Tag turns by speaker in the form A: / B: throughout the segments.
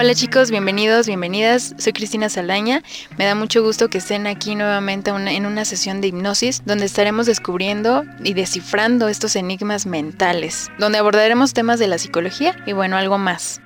A: Hola chicos, bienvenidos, bienvenidas. Soy Cristina Saldaña. Me da mucho gusto que estén aquí nuevamente en una sesión de hipnosis donde estaremos descubriendo y descifrando estos enigmas mentales, donde abordaremos temas de la psicología y bueno, algo más.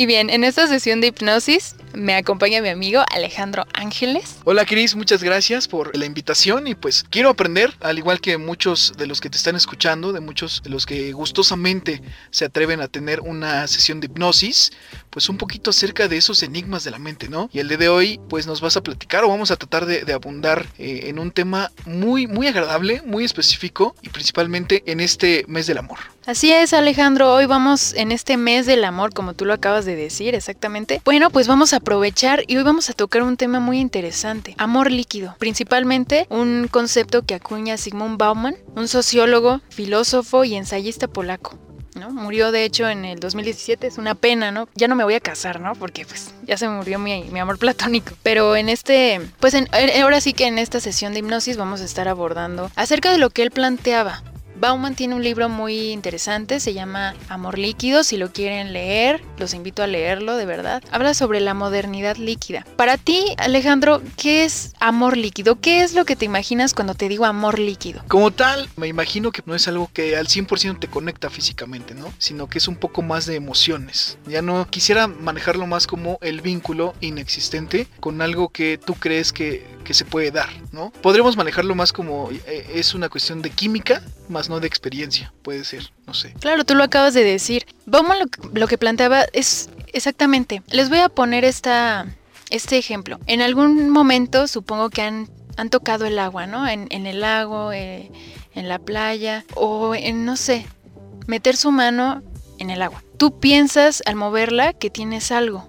A: Y bien, en esta sesión de hipnosis me acompaña mi amigo Alejandro Ángeles.
B: Hola Cris, muchas gracias por la invitación y pues quiero aprender, al igual que muchos de los que te están escuchando, de muchos de los que gustosamente se atreven a tener una sesión de hipnosis, pues un poquito acerca de esos enigmas de la mente, ¿no? Y el día de hoy pues nos vas a platicar o vamos a tratar de, abundar eh, en un tema muy, muy agradable, muy específico y principalmente en este mes del amor.
A: Así es, Alejandro. Hoy vamos en este mes del amor, como tú lo acabas de decir exactamente. Bueno, pues vamos a aprovechar y hoy vamos a tocar un tema muy interesante, amor líquido. Principalmente un concepto que acuña Sigmund Bauman, un sociólogo, filósofo y ensayista polaco. ¿no? Murió de hecho en el 2017, es una pena, ¿no? Ya no me voy a casar, ¿no? Porque pues ya se murió mi, mi amor platónico. Pero en este, pues en, ahora sí que en esta sesión de hipnosis vamos a estar abordando acerca de lo que él planteaba Bauman tiene un libro muy interesante, se llama Amor líquido, si lo quieren leer, los invito a leerlo, de verdad. Habla sobre la modernidad líquida. Para ti, Alejandro, ¿qué es amor líquido? ¿Qué es lo que te imaginas cuando te digo amor líquido?
B: Como tal, me imagino que no es algo que al 100% te conecta físicamente, ¿no? Sino que es un poco más de emociones. Ya no quisiera manejarlo más como el vínculo inexistente con algo que tú crees que, que se puede dar, ¿no? Podremos manejarlo más como eh, es una cuestión de química, más no de experiencia, puede ser, no sé.
A: Claro, tú lo acabas de decir. Vamos lo, lo que planteaba es exactamente. Les voy a poner esta, este ejemplo. En algún momento supongo que han, han tocado el agua, ¿no? En, en el lago, eh, en la playa o en, no sé, meter su mano en el agua. Tú piensas al moverla que tienes algo,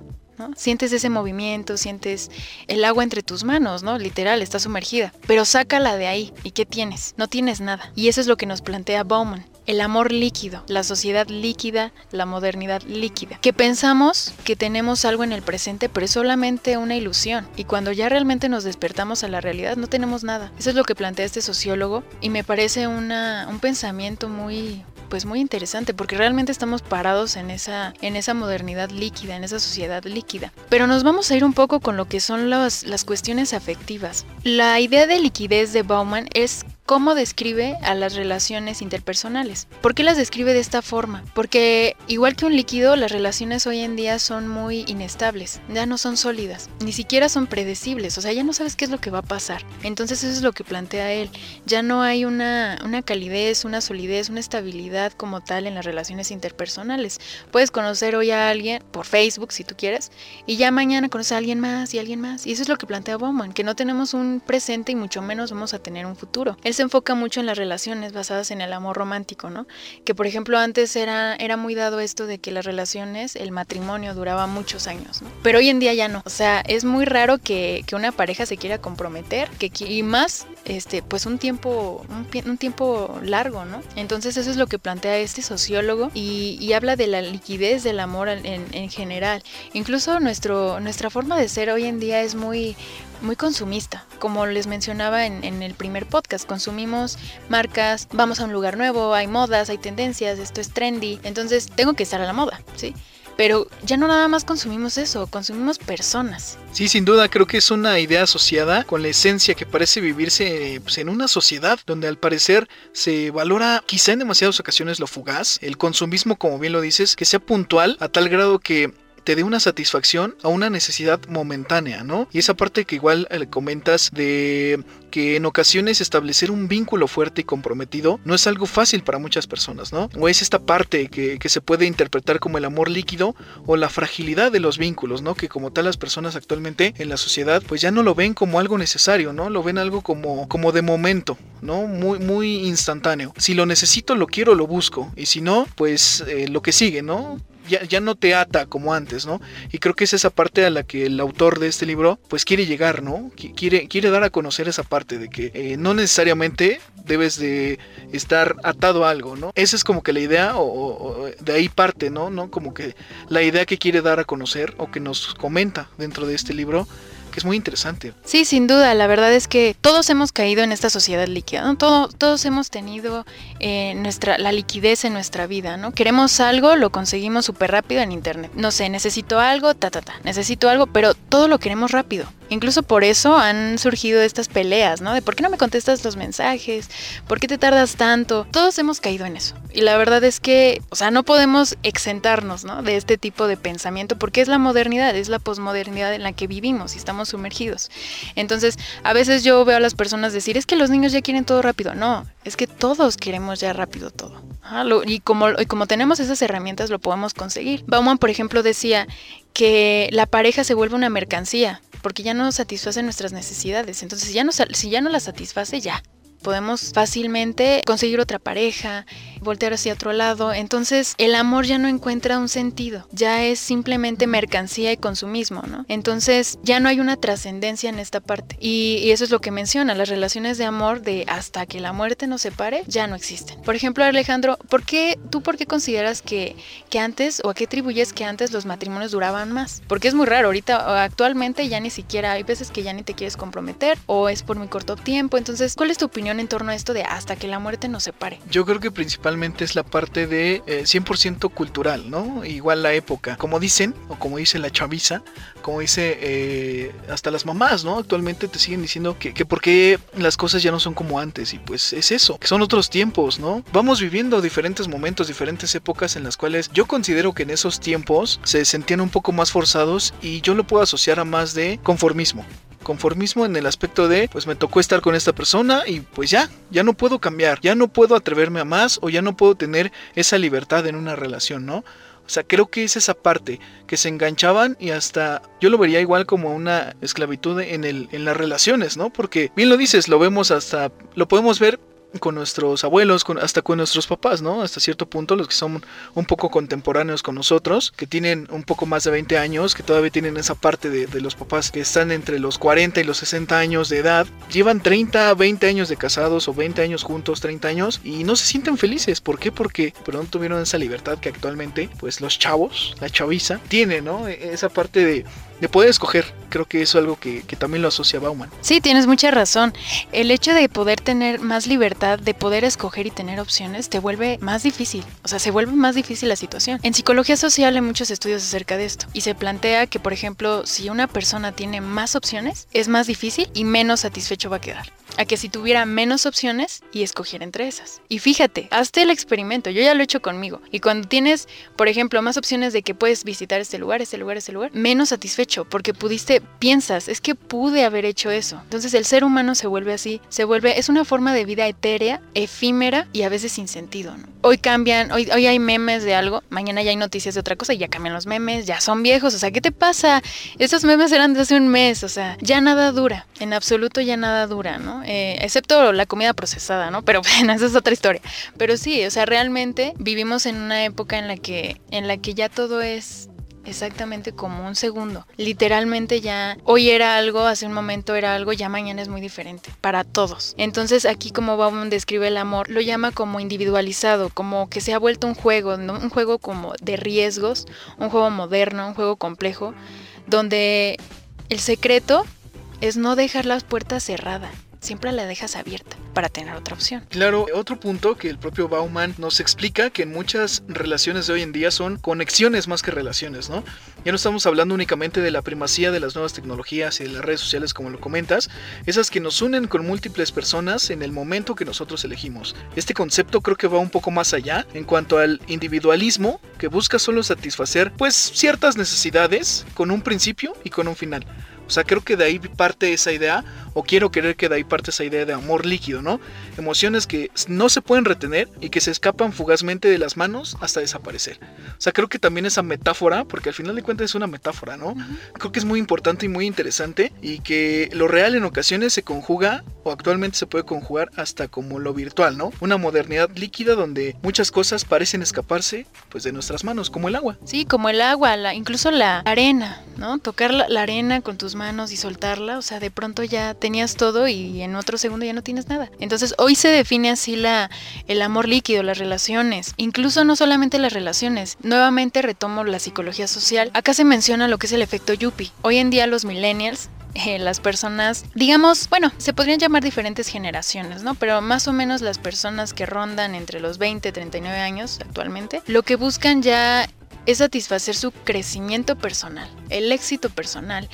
A: Sientes ese movimiento, sientes el agua entre tus manos, ¿no? Literal, está sumergida. Pero sácala de ahí. ¿Y qué tienes? No tienes nada. Y eso es lo que nos plantea Bauman. El amor líquido, la sociedad líquida, la modernidad líquida. Que pensamos que tenemos algo en el presente, pero es solamente una ilusión. Y cuando ya realmente nos despertamos a la realidad, no tenemos nada. Eso es lo que plantea este sociólogo y me parece una, un pensamiento muy, pues muy interesante porque realmente estamos parados en esa, en esa modernidad líquida, en esa sociedad líquida. Pero nos vamos a ir un poco con lo que son las, las cuestiones afectivas. La idea de liquidez de Bauman es cómo describe a las relaciones interpersonales. ¿Por qué las describe de esta forma? Porque igual que un líquido, las relaciones hoy en día son muy inestables, ya no son sólidas, ni siquiera son predecibles, o sea, ya no sabes qué es lo que va a pasar. Entonces eso es lo que plantea él, ya no hay una, una calidez, una solidez, una estabilidad como tal en las relaciones interpersonales. Puedes conocer hoy a alguien por Facebook, si tú quieres, y ya mañana conoces a alguien más y alguien más. Y eso es lo que plantea Bowman, que no tenemos un presente y mucho menos vamos a tener un futuro enfoca mucho en las relaciones basadas en el amor romántico, ¿no? Que por ejemplo antes era, era muy dado esto de que las relaciones, el matrimonio duraba muchos años, ¿no? Pero hoy en día ya no. O sea, es muy raro que, que una pareja se quiera comprometer, que, y más este, pues un tiempo, un, tiempo largo, ¿no? Entonces eso es lo que plantea este sociólogo y, habla de la liquidez del amor en, en, general. Incluso nuestro, nuestra forma de ser hoy en día es muy, muy consumista. Como les mencionaba en, el primer podcast, consumimos marcas, vamos a un lugar nuevo, hay modas, hay tendencias, esto es trendy, entonces tengo que estar a la moda, ¿sí? Pero ya no nada más consumimos eso, consumimos personas.
B: Sí, sin duda, creo que es una idea asociada con la esencia que parece vivirse pues, en una sociedad donde al parecer se valora quizá en demasiadas ocasiones lo fugaz, el consumismo, como bien lo dices, que sea puntual a tal grado que te dé una satisfacción a una necesidad momentánea, ¿no? Y esa parte que igual le eh, comentas de que en ocasiones establecer un vínculo fuerte y comprometido no es algo fácil para muchas personas, ¿no? O es esta parte que, que, se puede interpretar como el amor líquido o la fragilidad de los vínculos, ¿no? Que como tal las personas actualmente en la sociedad pues ya no lo ven como algo necesario, ¿no? Lo ven algo como, como de momento, ¿no? Muy, muy instantáneo. Si lo necesito, lo quiero, lo busco. Y si no, pues eh, lo que sigue, ¿no? ya, no te ata como antes, ¿no? Y creo que es esa parte a la que el autor de este libro pues quiere llegar, ¿no? Quiere, quiere dar a conocer esa parte de que eh, no necesariamente debes de estar atado a algo, ¿no? Esa es como que la idea o, de ahí parte, ¿no? ¿no? Como que la idea que quiere dar a conocer o que nos comenta dentro de este libro que es muy interesante.
A: Sí, sin duda, la verdad es que todos hemos caído en esta sociedad líquida, ¿no? todos hemos tenido eh, nuestra, la liquidez en nuestra vida, ¿no? Queremos algo, lo conseguimos súper rápido en internet. No sé, necesito algo, ta, ta, ta, necesito algo, pero todo lo queremos rápido. Incluso por eso han surgido estas peleas, ¿no? De por qué no me contestas los mensajes, por qué te tardas tanto. Todos hemos caído en eso. Y la verdad es que, o sea, no podemos exentarnos, ¿no? De este tipo de pensamiento porque es la modernidad, es la posmodernidad en la que vivimos y estamos sumergidos. Entonces, a veces yo veo a las personas decir, es que los niños ya quieren todo rápido. No, es que todos queremos ya rápido todo. y, como, y como tenemos esas herramientas, lo podemos conseguir. Bauman, por ejemplo, decía que la pareja se vuelve una mercancía porque ya no satisface nuestras necesidades. Entonces, ya no, si ya no las satisface, ya, podemos fácilmente conseguir otra pareja, voltear hacia otro lado. Entonces el amor ya no encuentra un sentido, ya es simplemente mercancía y consumismo, ¿no? Entonces ya no hay una trascendencia en esta parte. Y, eso es lo que menciona, las relaciones de amor de hasta que la muerte nos separe ya no existen. Por ejemplo, Alejandro, ¿por qué, ¿tú por qué consideras que, que antes o a qué atribuyes que antes los matrimonios duraban más? Porque es muy raro, ahorita actualmente ya ni siquiera, hay veces que ya ni te quieres comprometer o es por muy corto tiempo. Entonces, ¿cuál es tu opinión en torno a esto de hasta que la muerte nos separe?
B: Yo creo que principalmente es la parte de 100% eh, cultural, ¿no? Igual la época. Como dicen, o como dice la chaviza, como dice eh, hasta las mamás, ¿no? Actualmente te siguen diciendo que, que por qué las cosas ya no son como antes. Y pues es eso, que son otros tiempos, ¿no? Vamos viviendo diferentes momentos, diferentes épocas en las cuales yo considero que en esos tiempos se sentían un poco más forzados y yo lo puedo asociar a más de conformismo conformismo en el aspecto de, pues me tocó estar con esta persona y pues ya, ya no puedo cambiar, ya no puedo atreverme a más o ya no puedo tener esa libertad en una relación, ¿no? O sea, creo que es esa parte que se enganchaban y hasta yo lo vería igual como una esclavitud en, el, en las relaciones, ¿no? Porque bien lo dices, lo vemos hasta, lo podemos ver con nuestros abuelos, con, hasta con nuestros papás, ¿no? Hasta cierto punto, los que son un poco contemporáneos con nosotros, que tienen un poco más de 20 años, que todavía tienen esa parte de, los papás que están entre los 40 y los 60 años de edad, llevan 30, 20 años de casados o 20 años juntos, 30 años, y no se sienten felices. ¿Por qué? Porque no tuvieron esa libertad que actualmente, pues los chavos, la chaviza, tiene, ¿no? E, esa parte de de poder escoger. Creo que eso es algo que, también lo asocia Bauman.
A: Sí, tienes mucha razón. El hecho de poder tener más libertad, de poder escoger y tener opciones, te vuelve más difícil. O sea, se vuelve más difícil la situación. En psicología social hay muchos estudios acerca de esto. Y se plantea que, por ejemplo, si una persona tiene más opciones, es más difícil y menos satisfecho va a quedar a que si tuviera menos opciones y escogiera entre esas. Y fíjate, hazte el experimento, yo ya lo he hecho conmigo. Y cuando tienes, por ejemplo, más opciones de que puedes visitar este lugar, este lugar, este lugar, menos satisfecho, porque pudiste, piensas, es que pude haber hecho eso. Entonces el ser humano se vuelve así, se vuelve, es una forma de vida etérea, efímera y a veces sin sentido. Hoy cambian, hoy, hoy hay memes de algo, mañana ya hay noticias de otra cosa y ya cambian los memes, ya son viejos, o sea, ¿qué te pasa? Esos memes eran de hace un mes, o sea, ya nada dura, en absoluto ya nada dura, ¿no? Eh, excepto la comida procesada, ¿no? Pero bueno, esa es otra historia. Pero sí, o sea, realmente vivimos en una época en la que, en la que ya todo es exactamente como un segundo. Literalmente ya hoy era algo, hace un momento era algo, ya mañana es muy diferente para todos. Entonces aquí como Bauman describe el amor, lo llama como individualizado, como que se ha vuelto un juego, un juego como de riesgos, un juego moderno, un juego complejo, donde el secreto es no dejar las puertas cerradas siempre la dejas abierta para tener otra opción.
B: Claro, otro punto que el propio Bauman nos explica que en muchas relaciones de hoy en día son conexiones más que relaciones, ¿no? Ya no estamos hablando únicamente de la primacía de las nuevas tecnologías y de las redes sociales como lo comentas, esas que nos unen con múltiples personas en el momento que nosotros elegimos. Este concepto creo que va un poco más allá en cuanto al individualismo que busca solo satisfacer pues ciertas necesidades con un principio y con un final. O sea, creo que de ahí parte esa idea, o quiero creer que de ahí parte esa idea de amor líquido, ¿no? Emociones que no se pueden retener y que se escapan fugazmente de las manos hasta desaparecer. O sea, creo que también esa metáfora, porque al final de cuentas es una metáfora, ¿no? Creo que es muy importante y muy interesante y que lo real en ocasiones se conjuga o actualmente se puede conjugar hasta como lo virtual, ¿no? Una modernidad líquida donde muchas cosas parecen escaparse pues de nuestras manos, como el agua.
A: Sí, como el agua, la, incluso la arena, ¿no? Tocar la, la arena con tus manos y soltarla, o sea, de pronto ya tenías todo y en otro segundo ya no tienes nada. Entonces, hoy se define así la el amor líquido, las relaciones, incluso no solamente las relaciones. Nuevamente retomo la psicología social. Acá se menciona lo que es el efecto Yuppie. Hoy en día los millennials eh, las personas, digamos, bueno, se podrían llamar diferentes generaciones, ¿no? Pero más o menos las personas que rondan entre los 20 y 39 años actualmente, lo que buscan ya es satisfacer su crecimiento personal, el éxito personal.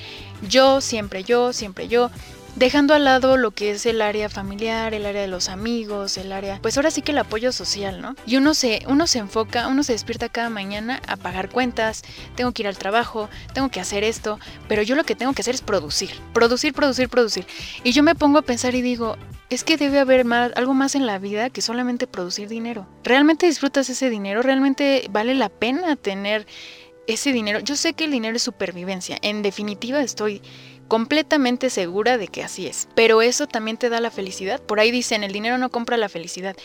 A: Yo, siempre yo, siempre yo dejando al lado lo que es el área familiar, el área de los amigos, el área, pues ahora sí que el apoyo social, ¿no? Y uno se, uno se enfoca, uno se despierta cada mañana a pagar cuentas, tengo que ir al trabajo, tengo que hacer esto, pero yo lo que tengo que hacer es producir, producir, producir, producir. Y yo me pongo a pensar y digo, es que debe haber más, algo más en la vida que solamente producir dinero. ¿Realmente disfrutas ese dinero? ¿Realmente vale la pena tener ese dinero? Yo sé que el dinero es supervivencia, en definitiva estoy completamente segura de que así es. Pero eso también te da la felicidad. Por ahí dicen, el dinero no compra la felicidad.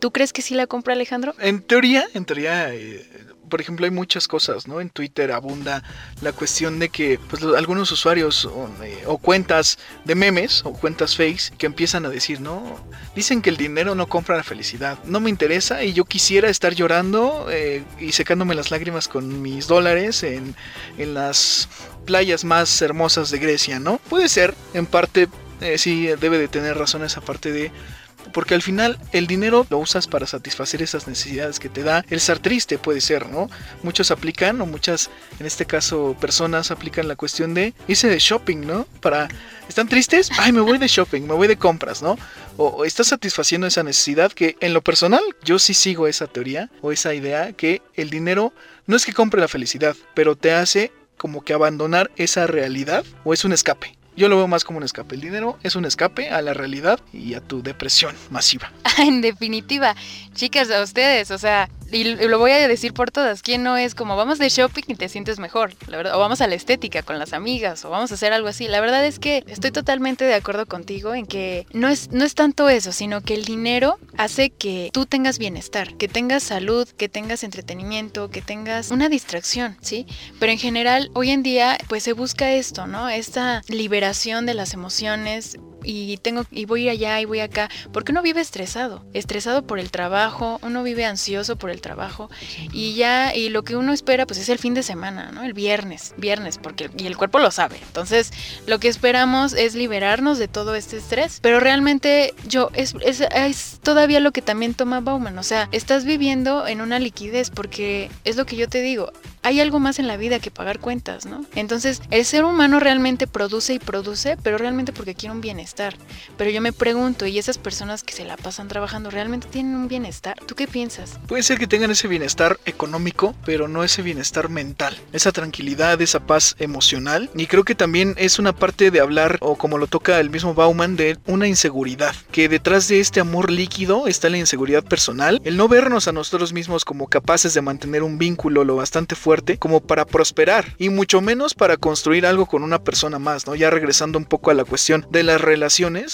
A: ¿Tú crees que sí la compra Alejandro?
B: En teoría, en teoría, eh, por ejemplo, hay muchas cosas, ¿no? En Twitter abunda la cuestión de que pues, algunos usuarios eh, o, cuentas de memes o cuentas fakes que empiezan a decir, ¿no? Dicen que el dinero no compra la felicidad. No me interesa y yo quisiera estar llorando eh, y secándome las lágrimas con mis dólares en, en las playas más hermosas de Grecia, ¿no? Puede ser, en parte, sí debe de tener razón esa parte de... Porque al final el dinero lo usas para satisfacer esas necesidades que te da. El estar triste puede ser, ¿no? Muchos aplican, o muchas, en este caso, personas aplican la cuestión de irse de shopping, ¿no? Para... ¿Están tristes? Ay, me voy de shopping, me voy de compras, ¿no? O, o estás satisfaciendo esa necesidad que en lo personal yo sí sigo esa teoría o esa idea que el dinero no es que compre la felicidad, pero te hace como que abandonar esa realidad o es un escape. Yo lo veo más como un escape. El dinero es un escape a la realidad y a tu depresión masiva.
A: en definitiva, chicas, a ustedes, o sea, y lo voy a decir por todas, ¿quién no es como vamos de shopping y te sientes mejor? La verdad, o vamos a la estética con las amigas, o vamos a hacer algo así. La verdad es que estoy totalmente de acuerdo contigo en que no es, no es tanto eso, sino que el dinero hace que tú tengas bienestar, que tengas salud, que tengas entretenimiento, que tengas una distracción, ¿sí? Pero en general, hoy en día, pues se busca esto, ¿no? Esta liberación de las emociones, y tengo y voy allá y voy acá, porque uno vive estresado, estresado por el trabajo, uno vive ansioso por el trabajo y ya y lo que uno espera pues es el fin de semana, ¿no? El viernes, viernes, porque y el cuerpo lo sabe. Entonces, lo que esperamos es liberarnos de todo este estrés, pero realmente yo es, es, es todavía lo que también toma Bauman, o sea, estás viviendo en una liquidez porque es lo que yo te digo, hay algo más en la vida que pagar cuentas, ¿no? Entonces, el ser humano realmente produce y produce, pero realmente porque quiere un bienestar. Pero yo me pregunto, ¿y esas personas que se la pasan trabajando realmente tienen un bienestar? ¿Tú qué piensas?
B: Puede ser que tengan ese bienestar económico, pero no ese bienestar mental, esa tranquilidad, esa paz emocional. Y creo que también es una parte de hablar, o como lo toca el mismo Bauman, de una inseguridad, que detrás de este amor líquido está la inseguridad personal, el no vernos a nosotros mismos como capaces de mantener un vínculo lo bastante fuerte como para prosperar y mucho menos para construir algo con una persona más, ¿no? Ya regresando un poco a la cuestión de las relaciones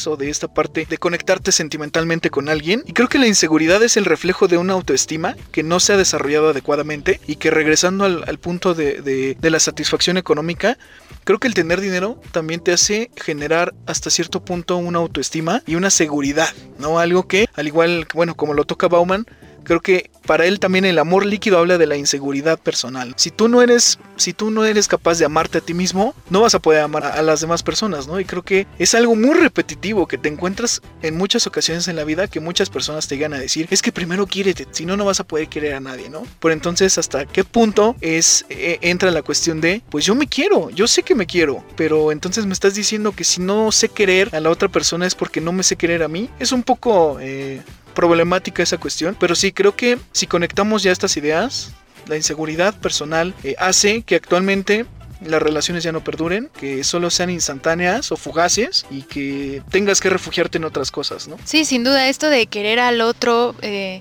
B: o de esta parte de conectarte sentimentalmente con alguien. Y creo que la inseguridad es el reflejo de una autoestima que no se ha desarrollado adecuadamente y que regresando al, punto de, de la satisfacción económica, creo que el tener dinero también te hace generar hasta cierto punto una autoestima y una seguridad, ¿no? Algo que, al igual, bueno, como lo toca Bauman, creo que para él también el amor líquido habla de la inseguridad personal. Si tú no eres, si tú no eres capaz de amarte a ti mismo, no vas a poder amar a, las demás personas, ¿no? Y creo que es algo muy repetitivo que te encuentras en muchas ocasiones en la vida que muchas personas te llegan a decir, es que primero quiérete, si no no vas a poder querer a nadie, ¿no? Por entonces, ¿hasta qué punto es eh, entra la cuestión de, pues yo me quiero, yo sé que me quiero, pero entonces me estás diciendo que si no sé querer a la otra persona es porque no me sé querer a mí? Es un poco eh, problemática esa cuestión, pero sí creo que si conectamos ya estas ideas, la inseguridad personal eh, hace que actualmente las relaciones ya no perduren, que solo sean instantáneas o fugaces y que tengas que refugiarte en otras cosas, ¿no?
A: Sí, sin duda, esto de querer al otro, eh,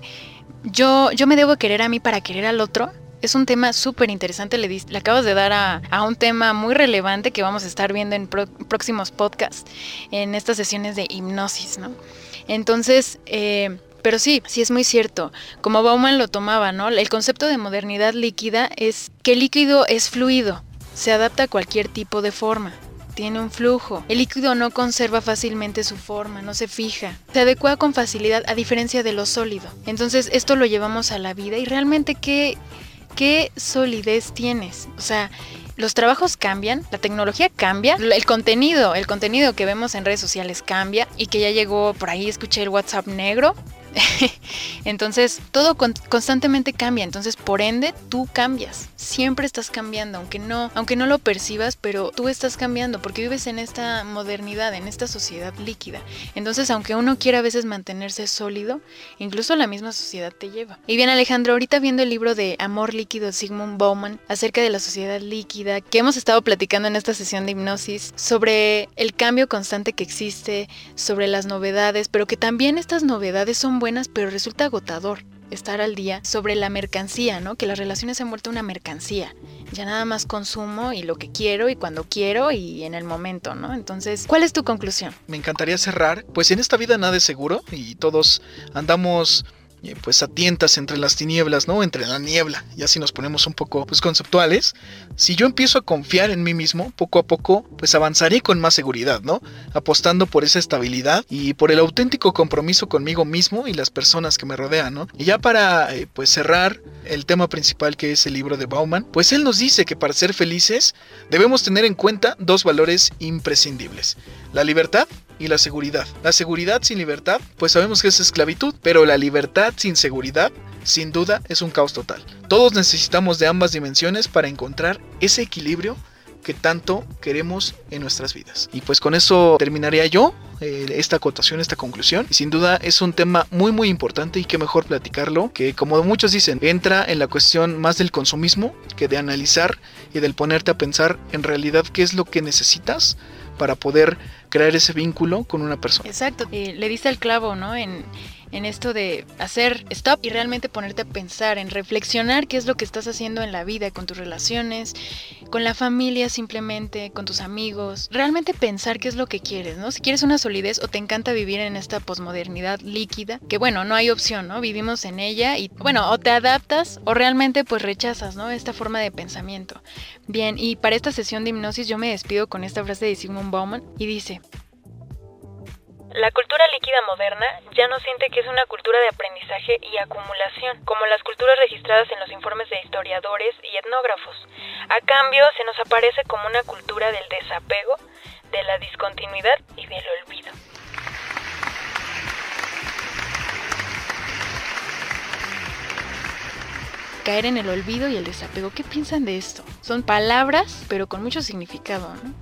A: yo, yo me debo querer a mí para querer al otro. Es un tema súper interesante, le, acabas de dar a, a, un tema muy relevante que vamos a estar viendo en próximos podcasts, en estas sesiones de hipnosis, ¿no? Entonces, eh, pero sí, sí es muy cierto. Como Bauman lo tomaba, ¿no? El concepto de modernidad líquida es que el líquido es fluido, se adapta a cualquier tipo de forma. Tiene un flujo. El líquido no conserva fácilmente su forma, no se fija. Se adecua con facilidad a diferencia de lo sólido. Entonces esto lo llevamos a la vida y realmente qué, qué solidez tienes. O sea, los trabajos cambian, la tecnología cambia, el contenido, el contenido que vemos en redes sociales cambia y que ya llegó por ahí, escuché el WhatsApp negro, entonces, todo constantemente cambia, entonces por ende tú cambias, siempre estás cambiando, aunque no, aunque no lo percibas, pero tú estás cambiando porque vives en esta modernidad, en esta sociedad líquida. Entonces, aunque uno quiera a veces mantenerse sólido, incluso la misma sociedad te lleva. Y bien, Alejandro, ahorita viendo el libro de Amor líquido de Sigmund Bauman acerca de la sociedad líquida que hemos estado platicando en esta sesión de hipnosis sobre el cambio constante que existe, sobre las novedades, pero que también estas novedades son buenas, pero resulta agotador estar al día sobre la mercancía, ¿no? Que las relaciones se han vuelto una mercancía. Ya nada más consumo y lo que quiero y cuando quiero y en el momento, ¿no? Entonces, ¿cuál es tu conclusión?
B: Me encantaría cerrar, pues en esta vida nada es seguro y todos andamos pues a tientas entre las tinieblas, ¿no? Entre la niebla, y así nos ponemos un poco pues conceptuales. Si yo empiezo a confiar en mí mismo, poco a poco, pues avanzaré con más seguridad, ¿no? Apostando por esa estabilidad y por el auténtico compromiso conmigo mismo y las personas que me rodean, ¿no? Y ya para eh, pues cerrar el tema principal que es el libro de Bauman, pues él nos dice que para ser felices debemos tener en cuenta dos valores imprescindibles, la libertad y la seguridad. La seguridad sin libertad, pues sabemos que es esclavitud, pero la libertad sin seguridad, sin duda, es un caos total. Todos necesitamos de ambas dimensiones para encontrar ese equilibrio que tanto queremos en nuestras vidas. Y pues con eso terminaría yo eh, esta acotación, esta conclusión. Y sin duda es un tema muy muy importante y que mejor platicarlo, que como muchos dicen, entra en la cuestión más del consumismo que de analizar y del ponerte a pensar en realidad qué es lo que necesitas para poder crear ese vínculo con una persona.
A: Exacto, le diste el clavo, ¿no? En, en esto de hacer stop y realmente ponerte a pensar, en reflexionar qué es lo que estás haciendo en la vida, con tus relaciones, con la familia simplemente, con tus amigos. Realmente pensar qué es lo que quieres, ¿no? Si quieres una solidez o te encanta vivir en esta posmodernidad líquida, que bueno, no hay opción, ¿no? Vivimos en ella y bueno, o te adaptas o realmente pues rechazas, ¿no? Esta forma de pensamiento. Bien, y para esta sesión de hipnosis yo me despido con esta frase de Sigmund Bauman y dice, la cultura líquida moderna ya no siente que es una cultura de aprendizaje y acumulación, como las culturas registradas en los informes de historiadores y etnógrafos. A cambio, se nos aparece como una cultura del desapego, de la discontinuidad y del olvido. Caer en el olvido y el desapego. ¿Qué piensan de esto? Son palabras, pero con mucho significado, ¿no?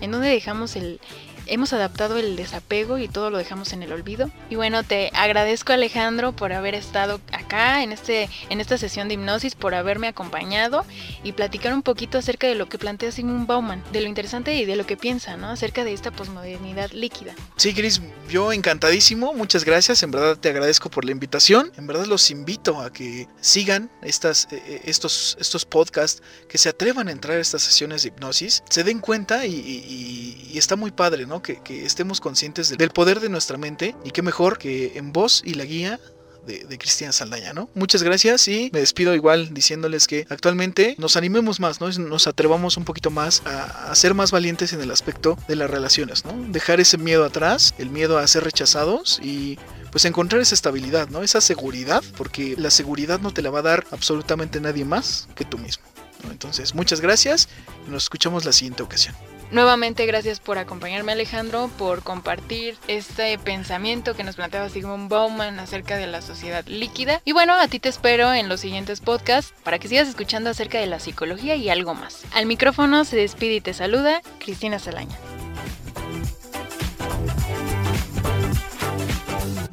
A: En donde dejamos el, hemos adaptado el desapego y todo lo dejamos en el olvido. Y bueno, te agradezco Alejandro por haber estado acá acá en, este, en esta sesión de hipnosis, por haberme acompañado y platicar un poquito acerca de lo que plantea Sigmund Bauman, de lo interesante y de lo que piensa, ¿no? Acerca de esta posmodernidad líquida.
B: Sí, Cris, yo encantadísimo, muchas gracias, en verdad te agradezco por la invitación, en verdad los invito a que sigan estas, eh, eh, estos, estos podcasts, que se atrevan a entrar a estas sesiones de hipnosis, se den cuenta y, está muy padre, ¿no? Que, que estemos conscientes del poder de nuestra mente y qué mejor que en voz y la guía de, Cristina Saldaña, ¿no? Muchas gracias y me despido igual diciéndoles que actualmente nos animemos más, ¿no? Nos atrevamos un poquito más a, ser más valientes en el aspecto de las relaciones, ¿no? Dejar ese miedo atrás, el miedo a ser rechazados y pues encontrar esa estabilidad, ¿no? Esa seguridad, porque la seguridad no te la va a dar absolutamente nadie más que tú mismo. Entonces, muchas gracias y nos escuchamos la siguiente ocasión.
A: Nuevamente gracias por acompañarme Alejandro, por compartir este pensamiento que nos planteaba Sigmund Bauman acerca de la sociedad líquida. Y bueno, a ti te espero en los siguientes podcasts para que sigas escuchando acerca de la psicología y algo más. Al micrófono se despide y te saluda Cristina Salaña.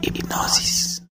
A: Hipnosis.